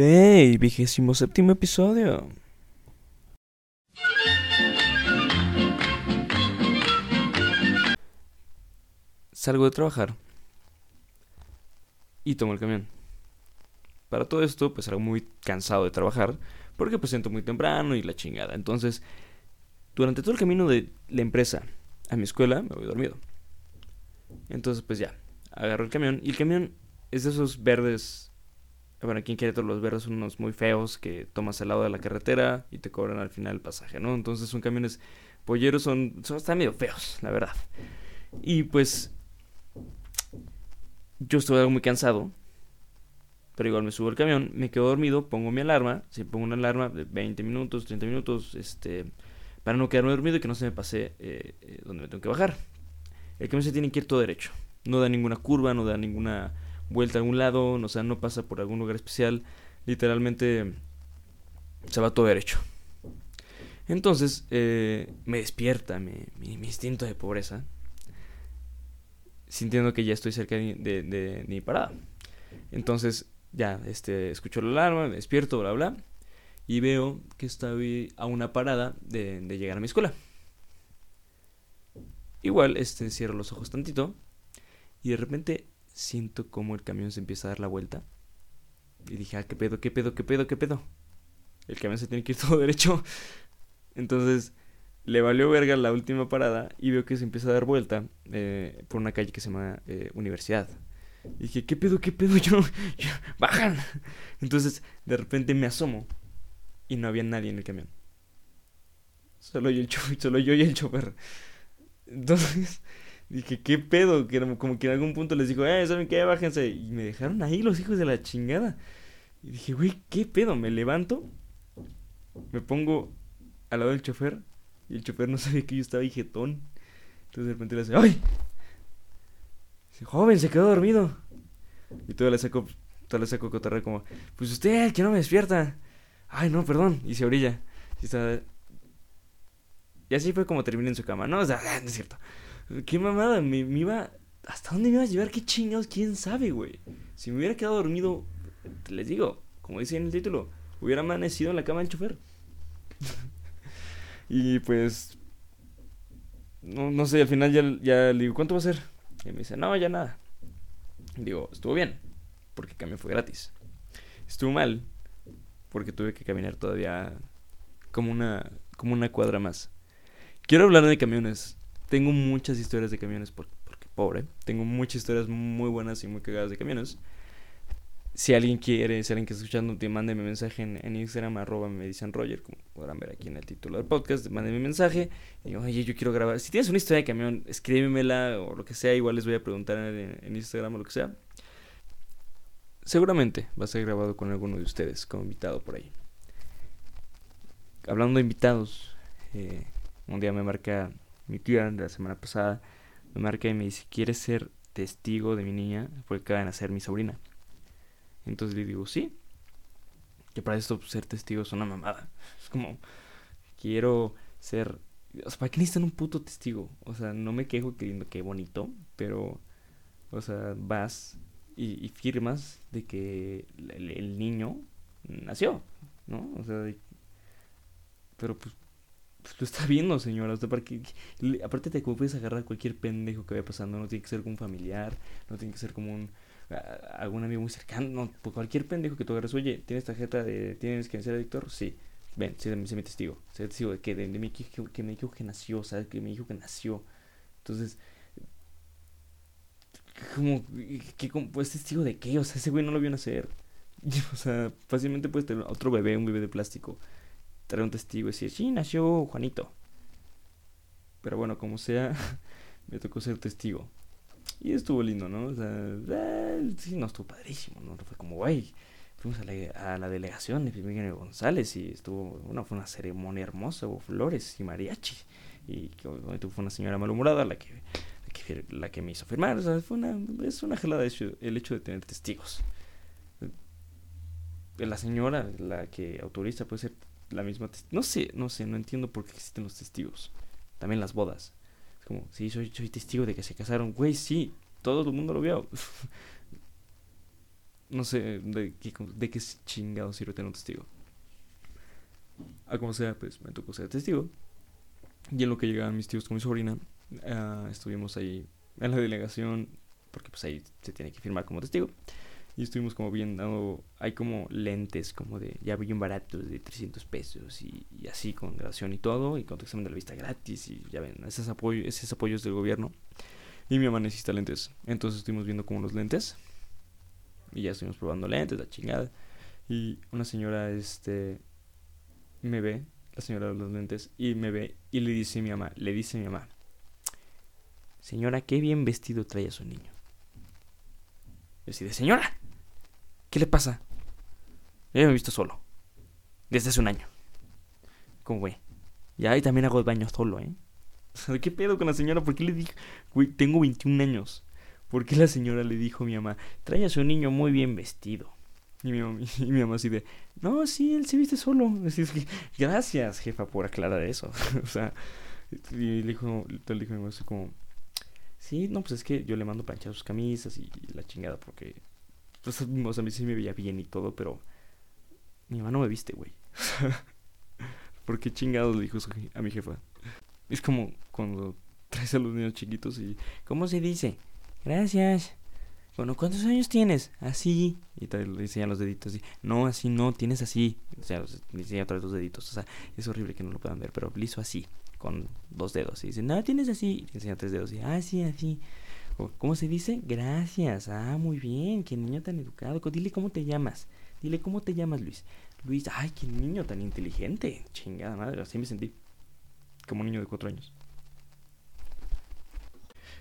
¡Hey! Vigésimo séptimo episodio. Salgo de trabajar y tomo el camión. Para todo esto, pues salgo muy cansado de trabajar porque pues siento muy temprano y la chingada. Entonces, durante todo el camino de la empresa a mi escuela me voy dormido. Entonces, pues ya, agarro el camión y el camión es de esos verdes. Bueno, aquí en Querétaro los verdes son unos muy feos que tomas al lado de la carretera y te cobran al final el pasaje, ¿no? Entonces son camiones polleros, son, son están medio feos, la verdad. Y pues yo estuve muy cansado, pero igual me subo al camión, me quedo dormido, pongo mi alarma, si pongo una alarma de 20 minutos, 30 minutos, este, para no quedarme dormido y que no se me pase eh, eh, donde me tengo que bajar. El camión se tiene que ir todo derecho, no da ninguna curva, no da ninguna vuelta a algún lado, o sea, no pasa por algún lugar especial, literalmente se va todo derecho. Entonces eh, me despierta mi, instinto de pobreza, sintiendo que ya estoy cerca de, mi parada. Entonces ya este, escucho la alarma, me despierto, bla, bla, y veo que estoy a una parada de, de llegar a mi escuela. Igual, este, cierro los ojos tantito y de repente siento como el camión se empieza a dar la vuelta. Y dije, ah, qué pedo, qué pedo, qué pedo, qué pedo. El camión se tiene que ir todo derecho. Entonces, le valió verga la última parada y veo que se empieza a dar vuelta eh, por una calle que se llama eh, Universidad. Y dije, ¿qué pedo, qué pedo? Bajan. Entonces, de repente me asomo y no había nadie en el camión. Solo yo, el solo yo y el chofer. Entonces, dije, ¿qué pedo? Que como que en algún punto les dijo, eh, ¿saben qué? Bájense. Y me dejaron ahí los hijos de la chingada. Y dije, güey, ¿qué pedo? Me levanto, me pongo al lado del chofer. Y el chofer no sabía que yo estaba jetón. Entonces de repente le hace, ¡ay! Dice, joven, se quedó dormido. Y todo le saco, todo le saco cotorreo como, pues usted, que no me despierta. Ay, no, perdón. Y se orilla. Y está... Y así fue como terminé en su cama. No, no es cierto. Qué mamada, me, iba... ¿Hasta dónde me iba a llevar? ¿Qué chingados? ¿Quién sabe, güey? Si me hubiera quedado dormido, les digo, como dice en el título, hubiera amanecido en la cama del chofer. y pues... No, no sé, al final ya, ya le digo, ¿cuánto va a ser? Y me dice, no, ya nada. Digo, estuvo bien, porque el camión fue gratis. Estuvo mal, porque tuve que caminar todavía como una, como una cuadra más. Quiero hablar de camiones. Tengo muchas historias de camiones porque, pobre. Tengo muchas historias muy buenas y muy cagadas de camiones. Si alguien quiere, si alguien que está escuchando, te mande mi mensaje en, Instagram, arroba me dicen Roger, como podrán ver aquí en el título del podcast, mande mi mensaje. Y digo, oye, yo quiero grabar. Si tienes una historia de camión, escríbemela o lo que sea. Igual les voy a preguntar en, en Instagram o lo que sea. Seguramente va a ser grabado con alguno de ustedes como invitado por ahí. Hablando de invitados, eh, un día me marca mi tía de la semana pasada, me marca y me dice, ¿quieres ser testigo de mi niña? Porque acaba de nacer mi sobrina. Entonces le digo, sí. Que para esto ser testigo es una mamada. Es como, quiero ser... O sea, ¿para qué necesitan un puto testigo? O sea, no me quejo queriendo que bonito, pero... O sea, vas y, firmas de que el, niño nació, ¿no? O sea, pero pues, pues, lo está viendo, señora. O sea, para que, aparte de cómo puedes agarrar cualquier pendejo que vaya pasando, no tiene que ser como un familiar, no tiene que ser como un algún amigo muy cercano, no, pues, cualquier pendejo que tú agarres, oye, ¿tienes tarjeta de, tienes que ser editor? Sí. Ven, sé, sé mi testigo, sé testigo de que de, mi hijo que, me dijo que nació, ¿sabes? Que me dijo que nació. Entonces, como, ¿qué, pues testigo de qué? O sea, ese güey no lo vio nacer. O sea, fácilmente puedes tener otro bebé, un bebé de plástico, traer un testigo y decir, sí, nació Juanito. Pero bueno, como sea, me tocó ser testigo. Y estuvo lindo, ¿no? O sea, eh, sí, no, estuvo padrísimo, ¿no? Fue como, güey, fuimos a la, a la delegación de Miguel González y estuvo, bueno, fue una ceremonia hermosa, hubo flores y mariachi. Y obviamente fue una señora malhumorada la que la que me hizo firmar. O sea, fue una, es una gelada el hecho de tener testigos. La señora, la que autoriza, puede ser la misma. No sé, no sé, no entiendo por qué existen los testigos. También las bodas. Es como, sí, soy, soy testigo de que se casaron. Güey, sí, todo el mundo lo vio. no sé de qué, de qué chingado sirve tener un testigo. A como sea, pues me tocó ser testigo. Y en lo que llegaban mis tíos con mi sobrina, uh, estuvimos ahí en la delegación, porque pues ahí se tiene que firmar como testigo. Y estuvimos como viendo, hay como lentes como de, ya bien baratos, de 300 pesos y, y, así con grabación y todo, y con tu examen de la vista gratis y ya ven, esos, apoyo, esos apoyos del gobierno. Y mi mamá necesita lentes. Entonces estuvimos viendo como los lentes. Y ya estuvimos probando lentes, la chingada. Y una señora, este, me ve, la señora de los lentes, y me ve y le dice a mi mamá, le dice a mi mamá, señora, qué bien vestido trae a su niño. Y así de, señora, ¿qué le pasa? Yo me he visto solo, desde hace un año. ¿Cómo güey? Ya, y también hago el baño solo, ¿eh? ¿Qué pedo con la señora? ¿Por qué le dije, güey, tengo 21 años? ¿Por qué la señora le dijo a mi mamá, trae a su niño muy bien vestido? Y mi, mamá, y mi mamá así de, no, sí, él se viste solo. Así es que, gracias, jefa, por aclarar eso. o sea, y le dijo, le dijo mi mamá así como, sí, no, pues es que yo le mando planchar sus camisas y, la chingada porque, pues, o a mí sí me veía bien y todo, pero mi mamá no me viste, güey. ¿Por qué chingados le dijo a mi jefa? Es como cuando traes a los niños chiquitos y, ¿cómo se dice? Gracias. Bueno, ¿cuántos años tienes? Así. Y te le enseñan los deditos. Y, no, así no, tienes así. O sea, le enseñan otra vez dos deditos. O sea, es horrible que no lo puedan ver, pero liso así, con dos dedos. Y dice, no, tienes así. Y te enseñan tres dedos. Y, ah, sí, así. ¿Cómo se dice? Gracias. Ah, muy bien. Qué niño tan educado. Dile cómo te llamas. Dile cómo te llamas, Luis. Luis, ay, qué niño tan inteligente. Chingada madre, así me sentí. Como un niño de cuatro años.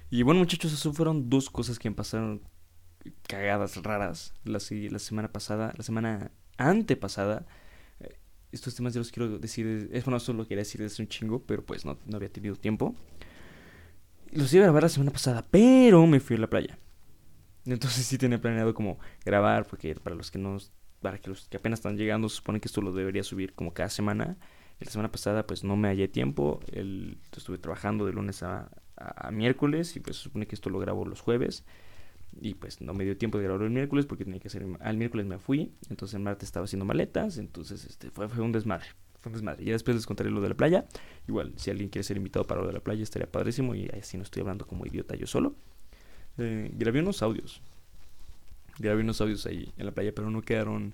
Y bueno, muchachos, eso fueron dos cosas que me pasaron cagadas raras la, la semana pasada, la semana antepasada. Eh, estos temas ya los quiero decir, es bueno, solo quería decir desde un chingo, pero pues no, no había tenido tiempo. Los iba a grabar la semana pasada, pero me fui a la playa. Entonces sí tenía planeado como grabar, porque para los que no, para que los que apenas están llegando, se supone que esto lo debería subir como cada semana. La semana pasada pues no me hallé tiempo, el, estuve trabajando de lunes a, a, miércoles y pues se supone que esto lo grabo los jueves. Y pues no me dio tiempo de grabarlo el miércoles porque tenía que hacer. Al miércoles me fui, entonces el martes estaba haciendo maletas, entonces este fue, fue un desmadre. Fue un desmadre. Y después les contaré lo de la playa. Igual, si alguien quiere ser invitado para lo de la playa, estaría padrísimo. Y así no estoy hablando como idiota yo solo. Eh, grabé unos audios. Grabé unos audios ahí en la playa, pero no quedaron.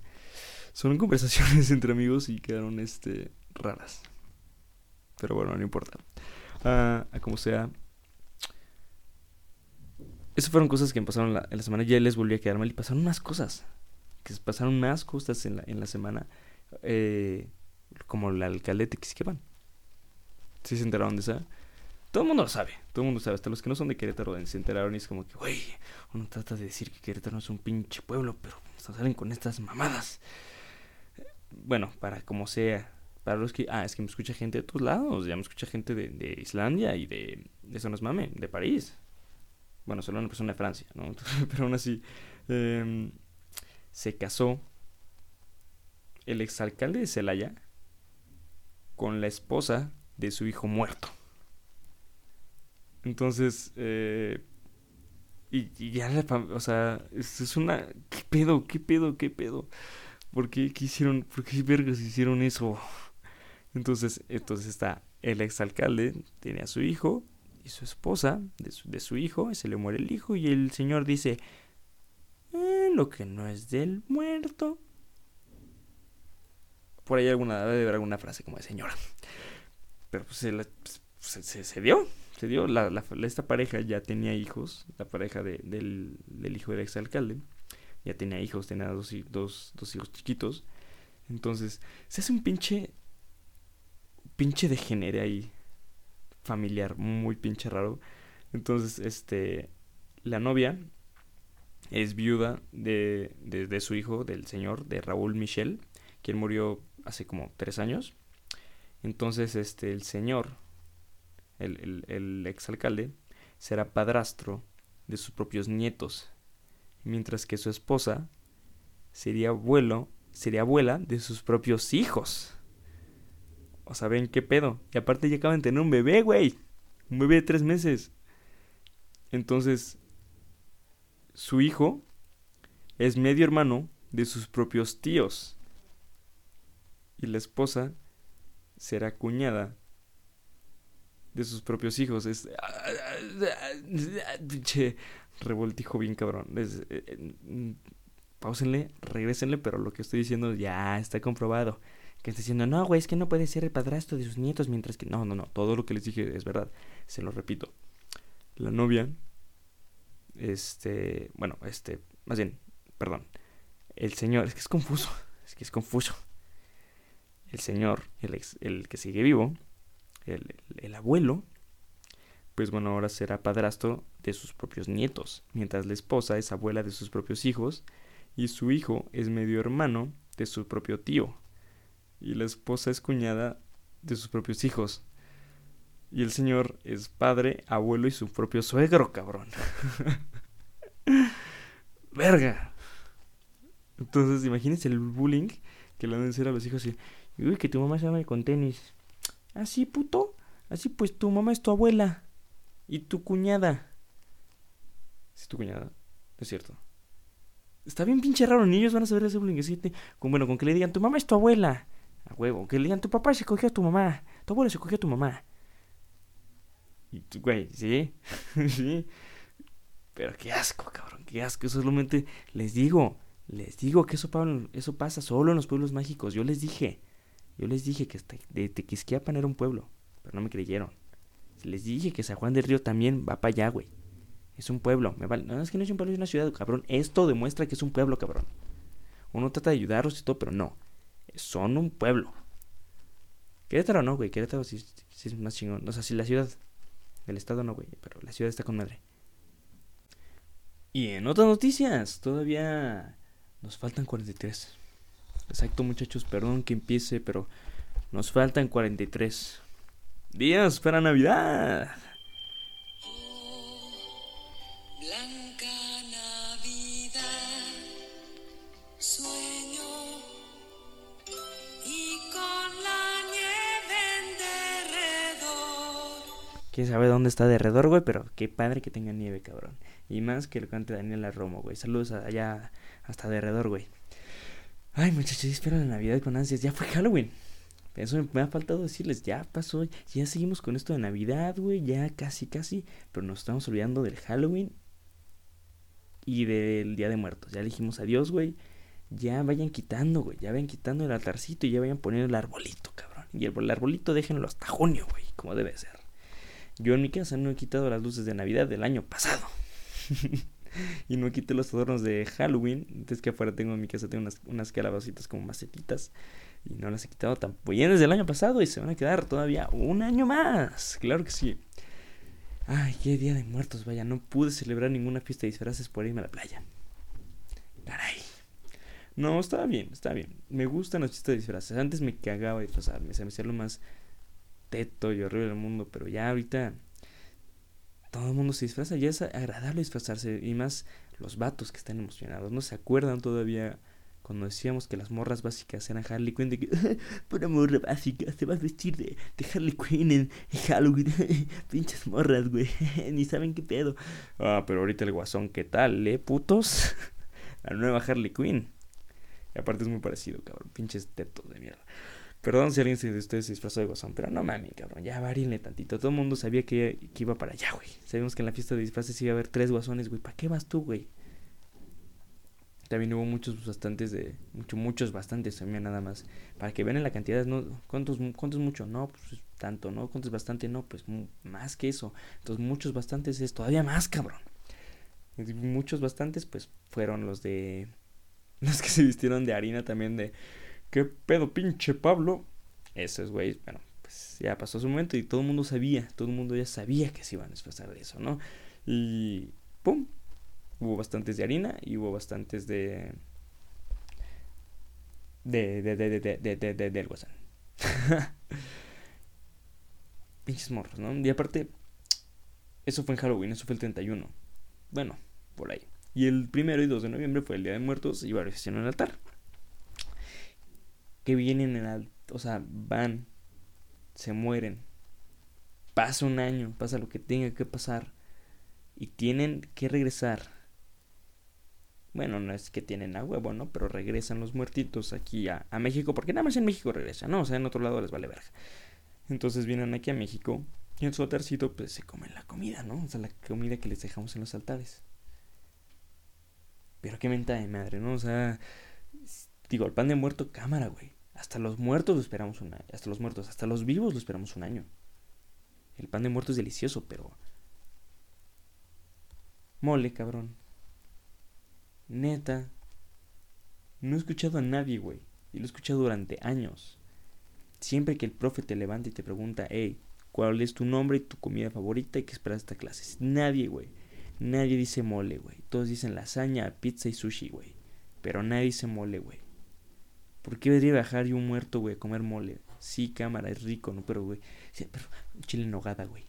Son conversaciones entre amigos y quedaron este raras. Pero bueno, no importa. Ah, como sea, esas fueron cosas que me pasaron la, en la semana. Ya les volví a quedar mal y pasaron más cosas. Que pasaron más cosas en la, en la semana. Eh, como el alcalde de Tequisquepan. ¿Sí se enteraron de esa? Todo el mundo lo sabe. Todo el mundo sabe. Hasta los que no son de Querétaro se enteraron y es como que, güey, uno trata de decir que Querétaro no es un pinche pueblo, pero salen con estas mamadas. Bueno, para como sea. Para los que. Ah, es que me escucha gente de todos lados. Ya me escucha gente de, Islandia y de. Eso no es mame, de París bueno, solo una persona de Francia, ¿no? Pero aún así, eh, se casó el exalcalde de Celaya con la esposa de su hijo muerto. Entonces, eh, y, ya la o sea, es, es, una, ¿qué pedo? ¿Qué pedo? ¿Qué pedo? ¿Por qué, qué hicieron, por qué vergas hicieron eso? Entonces, entonces está el exalcalde, tiene a su hijo, y su esposa, de su, de su hijo, y se le muere el hijo, y el señor dice, eh, lo que no es del muerto. Por ahí alguna, debe haber alguna frase como de señora. Pero pues, se, pues, se, se, dio, se dio. La, esta pareja ya tenía hijos, la pareja de, del, del, hijo del exalcalde. Ya tenía hijos, tenía dos, dos, dos hijos chiquitos. Entonces, se hace un pinche. Pinche degenere ahí familiar muy pinche raro. Entonces, este, la novia es viuda de, de, de, su hijo, del señor, de Raúl Michel, quien murió hace como tres años. Entonces, este, el señor, el, el, el exalcalde, será padrastro de sus propios nietos, mientras que su esposa sería abuelo, sería abuela de sus propios hijos. O sea, ven qué pedo. Y aparte ya acaban de tener un bebé, güey. Un bebé de tres meses. Entonces, su hijo es medio hermano de sus propios tíos. Y la esposa será cuñada de sus propios hijos. Es. Pinche revoltijo bien cabrón. Es, eh, eh, pausenle, regresenle, pero lo que estoy diciendo ya está comprobado. Que está diciendo, no, güey, es que no puede ser el padrastro de sus nietos mientras que. No, no, no. Todo lo que les dije es verdad. Se lo repito. La novia. Este. Bueno, este. Más bien, perdón. El señor. Es que es confuso. Es que es confuso. El señor, el, el que sigue vivo, el, el abuelo, pues bueno, ahora será padrastro de sus propios nietos, mientras la esposa es abuela de sus propios hijos y su hijo es medio hermano de su propio tío y la esposa es cuñada de sus propios hijos. Y el señor es padre, abuelo y su propio suegro, cabrón. Verga. Entonces, imagínense el bullying que le van a decir a los hijos así. Uy, que tu mamá se llama con tenis. Así, puto. Así, pues tu mamá es tu abuela. Y tu cuñada. ¿Es tu cuñada? es cierto. Está bien pinche raro. Ni ellos van a saber ese. Así, con, bueno, con que le digan, tu mamá es tu abuela. A huevo. Que le digan, tu papá se cogió a tu mamá. Tu abuelo se cogió a tu mamá. Y tú, güey, sí. sí. Pero qué asco, cabrón. Qué asco. Solamente les digo. Les digo que eso, eso pasa solo en los pueblos mágicos. Yo les dije. Yo les dije que de Tequisquiapan era un pueblo. Pero no me creyeron. Les dije que San Juan del Río también va para allá, güey. Es un pueblo. Me vale. No, es que no es un pueblo, es una ciudad, cabrón. Esto demuestra que es un pueblo, cabrón. Uno trata de ayudarlos y todo, pero no son un pueblo. Querétaro no, güey. Querétaro sí, es más chingón. O sea, sí la ciudad. El estado no, güey. Pero la ciudad está con madre. Y en otras noticias, todavía nos faltan 43. Exacto, muchachos. Perdón que empiece, pero nos faltan 43 días para Navidad. Quién sabe dónde está Derredor, güey, pero qué padre que tenga nieve, cabrón. Y más que lo cante Daniela Romo, güey. Saludos allá hasta Derredor, güey. Ay, muchachos, espero la Navidad con ansias. Ya fue Halloween. Eso me ha faltado decirles, ya pasó, ya seguimos con esto de Navidad, güey, ya casi, casi, pero nos estamos olvidando del Halloween y del Día de Muertos. Ya dijimos adiós, güey. Ya vayan quitando, güey, ya vayan quitando el altarcito y ya vayan poniendo el arbolito, cabrón. Y el, el arbolito déjenlo hasta junio, güey, como debe ser. Yo en mi casa no he quitado las luces de Navidad del año pasado. y no quité los adornos de Halloween. Entonces que afuera tengo en mi casa tengo unas, unas calabacitas como macetitas. Y no las he quitado tampoco bien desde el año pasado. Y se van a quedar todavía un año más. Claro que sí. Ay, qué día de muertos, vaya. No pude celebrar ninguna fiesta de disfraces por irme a la playa. Caray. No, estaba bien, está bien. Me gustan las fiestas de disfraces. Antes me cagaba disfrazarme. Se me hacía lo más teto y horrible del mundo, pero ya ahorita todo el mundo se disfraza, ya es agradable disfrazarse y más los vatos que están emocionados, no se acuerdan todavía cuando decíamos que las morras básicas eran Harley Quinn, de que, pura morra básica, se va a vestir de, Harley Quinn en, Halloween, pinches morras, güey, ni saben qué pedo. Ah, pero ahorita el guasón, ¿qué tal, eh, putos? La nueva Harley Quinn. Y aparte es muy parecido, cabrón, pinches tetos de mierda. Perdón si alguien de ustedes se disfrazó de guasón, pero no mami, cabrón, ya varíle tantito. Todo el mundo sabía que, iba para allá, güey. Sabíamos que en la fiesta de disfraces iba a haber tres guasones, güey. ¿Para qué vas tú, güey? También hubo muchos bastantes de. Muchos, muchos bastantes también, nada más. Para que vean la cantidad, ¿no? ¿Cuántos, cuántos mucho? No, pues tanto, ¿no? ¿Cuántos bastante? No, pues más que eso. Entonces, muchos bastantes es todavía más, cabrón. muchos bastantes, pues fueron los de. Los que se vistieron de harina también de ¿Qué pedo, pinche Pablo? Eso es, güey, bueno, pues ya pasó su momento y todo el mundo sabía, todo el mundo ya sabía que se iban a disfrazar de eso, ¿no? Y ¡pum! Hubo bastantes de harina y hubo bastantes de... De, de, de, de, de, de, de, del WhatsApp. Pinches morros, ¿no? Y aparte, eso fue en Halloween, eso fue el 31. Bueno, por ahí. Y el primero y 2 de noviembre fue el Día de Muertos y varios en el altar que vienen en el, o sea, van, se mueren, pasa un año, pasa lo que tenga que pasar y tienen que regresar Bueno, no es que tienen a huevo, ¿no? Pero regresan los muertitos aquí a, a México, porque nada más en México regresan, ¿no? O sea, en otro lado les vale verga. Entonces vienen aquí a México y en su altarcito pues se comen la comida, ¿no? O sea, la comida que les dejamos en los altares. Pero qué menta de madre, ¿no? O sea, digo, el pan de muerto, cámara, güey. Hasta los muertos lo esperamos un año. Hasta los muertos, hasta los vivos lo esperamos un año. El pan de muerto es delicioso, pero... Mole, cabrón. Neta. No he escuchado a nadie, güey. Y lo he escuchado durante años. Siempre que el profe te levanta y te pregunta, hey, ¿cuál es tu nombre y tu comida favorita y qué esperas esta clase? Nadie, güey. Nadie dice mole, güey. Todos dicen lasaña, pizza y sushi, güey. Pero nadie dice mole, güey. ¿Por qué debería bajar yo un muerto, güey, a comer mole? Sí, cámara, es rico, ¿no? Pero, güey. pero un chile en nogada, güey.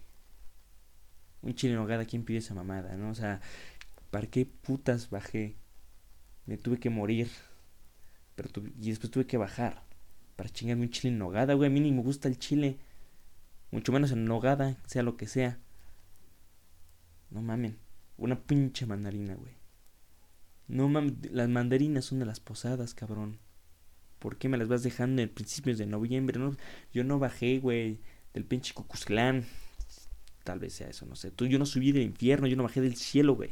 Un chile en nogada, ¿quién pide esa mamada, no? O sea, ¿para qué putas bajé? Me tuve que morir. Pero y después tuve que bajar para chingarme un chile en nogada, güey. A mí ni me gusta el chile. Mucho menos en nogada, sea lo que sea. No mamen. Una pinche mandarina, güey. No mames, las mandarinas son de las posadas, cabrón. ¿Por qué me las vas dejando en principios de noviembre? No, yo no bajé, güey, del pinche Cucuzclán. Tal vez sea eso, no sé. Tú, yo no subí del infierno, yo no bajé del cielo, güey.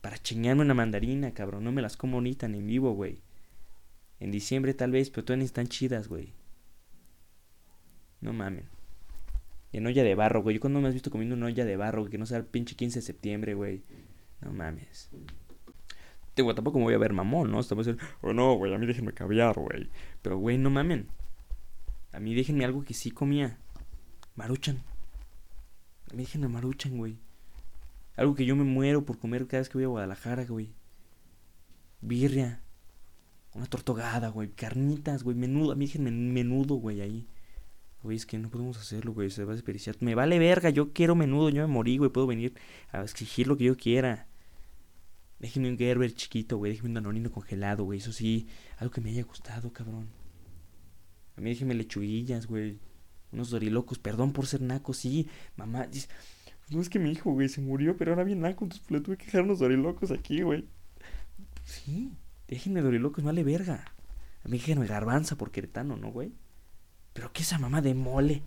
Para chingarme una mandarina, cabrón. No me las como ni tan en vivo, güey. En diciembre tal vez, pero todas están chidas, güey. No mamen. En olla de barro, güey. Yo cuando me has visto comiendo una olla de barro, que no sea el pinche 15 de septiembre, güey. No mames. Digo, tampoco me voy a ver mamón, ¿no? Estamos diciendo, oh no, güey, a mí déjenme caviar, güey. Pero, güey, no mamen. A mí déjenme algo que sí comía. Maruchan. A mí déjenme maruchan, güey. Algo que yo me muero por comer cada vez que voy a Guadalajara, güey. Birria. Una tortogada, güey. Carnitas, güey. Menudo. A mí déjenme menudo, güey, ahí. Güey, es que no podemos hacerlo, güey. Se va a desperdiciar. Me vale verga. Yo quiero menudo. Yo me morí, güey. Puedo venir a exigir lo que yo quiera. Déjenme un Gerber chiquito, güey. Déjenme un danonino congelado, güey. Eso sí. Algo que me haya gustado, cabrón. A mí déjenme lechuguillas, güey. Unos dorilocos. Perdón por ser naco, sí. Mamá, dice... No es que mi hijo, güey, se murió, pero ahora bien naco. Entonces le tuve que dejar unos dorilocos aquí, güey. Sí. Déjenme dorilocos, vale verga. A mí déjenme garbanza por queretano, ¿no, güey? Pero qué esa mamá de mole.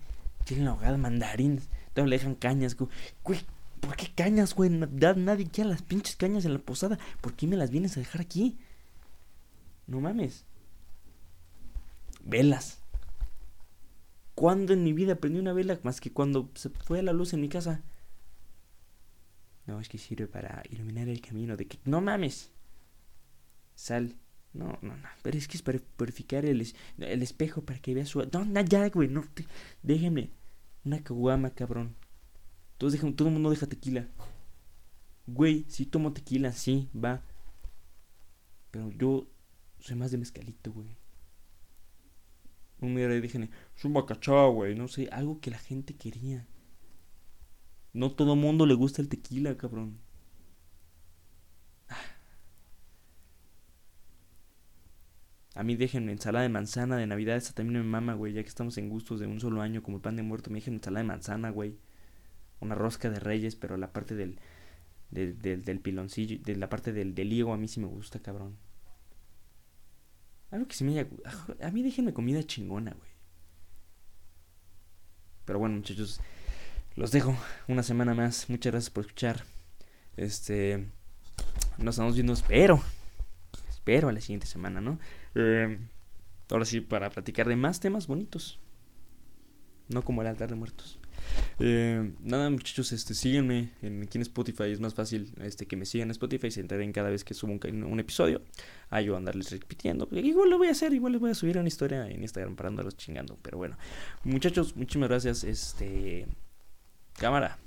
Tienen ahogada mandarines. Todavía le dejan cañas. ¿Por qué cañas, güey? Nadie quiere las pinches cañas en la posada. ¿Por qué me las vienes a dejar aquí? No mames. Velas. ¿Cuándo en mi vida prendí una vela? Más que cuando se fue a la luz en mi casa. No, es que sirve para iluminar el camino de que... No mames. Sal. No, no, no. Pero es que es para purificar el, el espejo para que vea su... No, no, ya, güey. No, déjenme. Una caguama, cabrón. Todos dejan, todo el mundo deja tequila. Güey, si tomo tequila, sí, va. Pero yo soy más de mezcalito, güey. Un día dije, es un bacachá, güey. No sé, algo que la gente quería. No todo mundo le gusta el tequila, cabrón. A mí déjenme ensalada de manzana de Navidad, esa también me mama, güey, ya que estamos en gustos de un solo año como el pan de muerto, me dejen ensalada de manzana, güey. Una rosca de reyes, pero la parte del, del, piloncillo, de la parte del, del higo a mí sí me gusta, cabrón. Algo que se me haya... A mí déjenme comida chingona, güey. Pero bueno, muchachos, los dejo una semana más. Muchas gracias por escuchar. Este. Nos estamos viendo, espero. Espero a la siguiente semana, ¿no? Eh, ahora sí, para platicar de más temas bonitos. No como el altar de muertos. Eh, nada, muchachos, este, síguenme en, aquí en Spotify. Es más fácil este, que me sigan en Spotify y se enteren cada vez que subo un, episodio. A yo andarles repitiendo. Igual lo voy a hacer, igual les voy a subir una historia en Instagram para andarlos chingando. Pero bueno, muchachos, muchísimas gracias. Este. Cámara.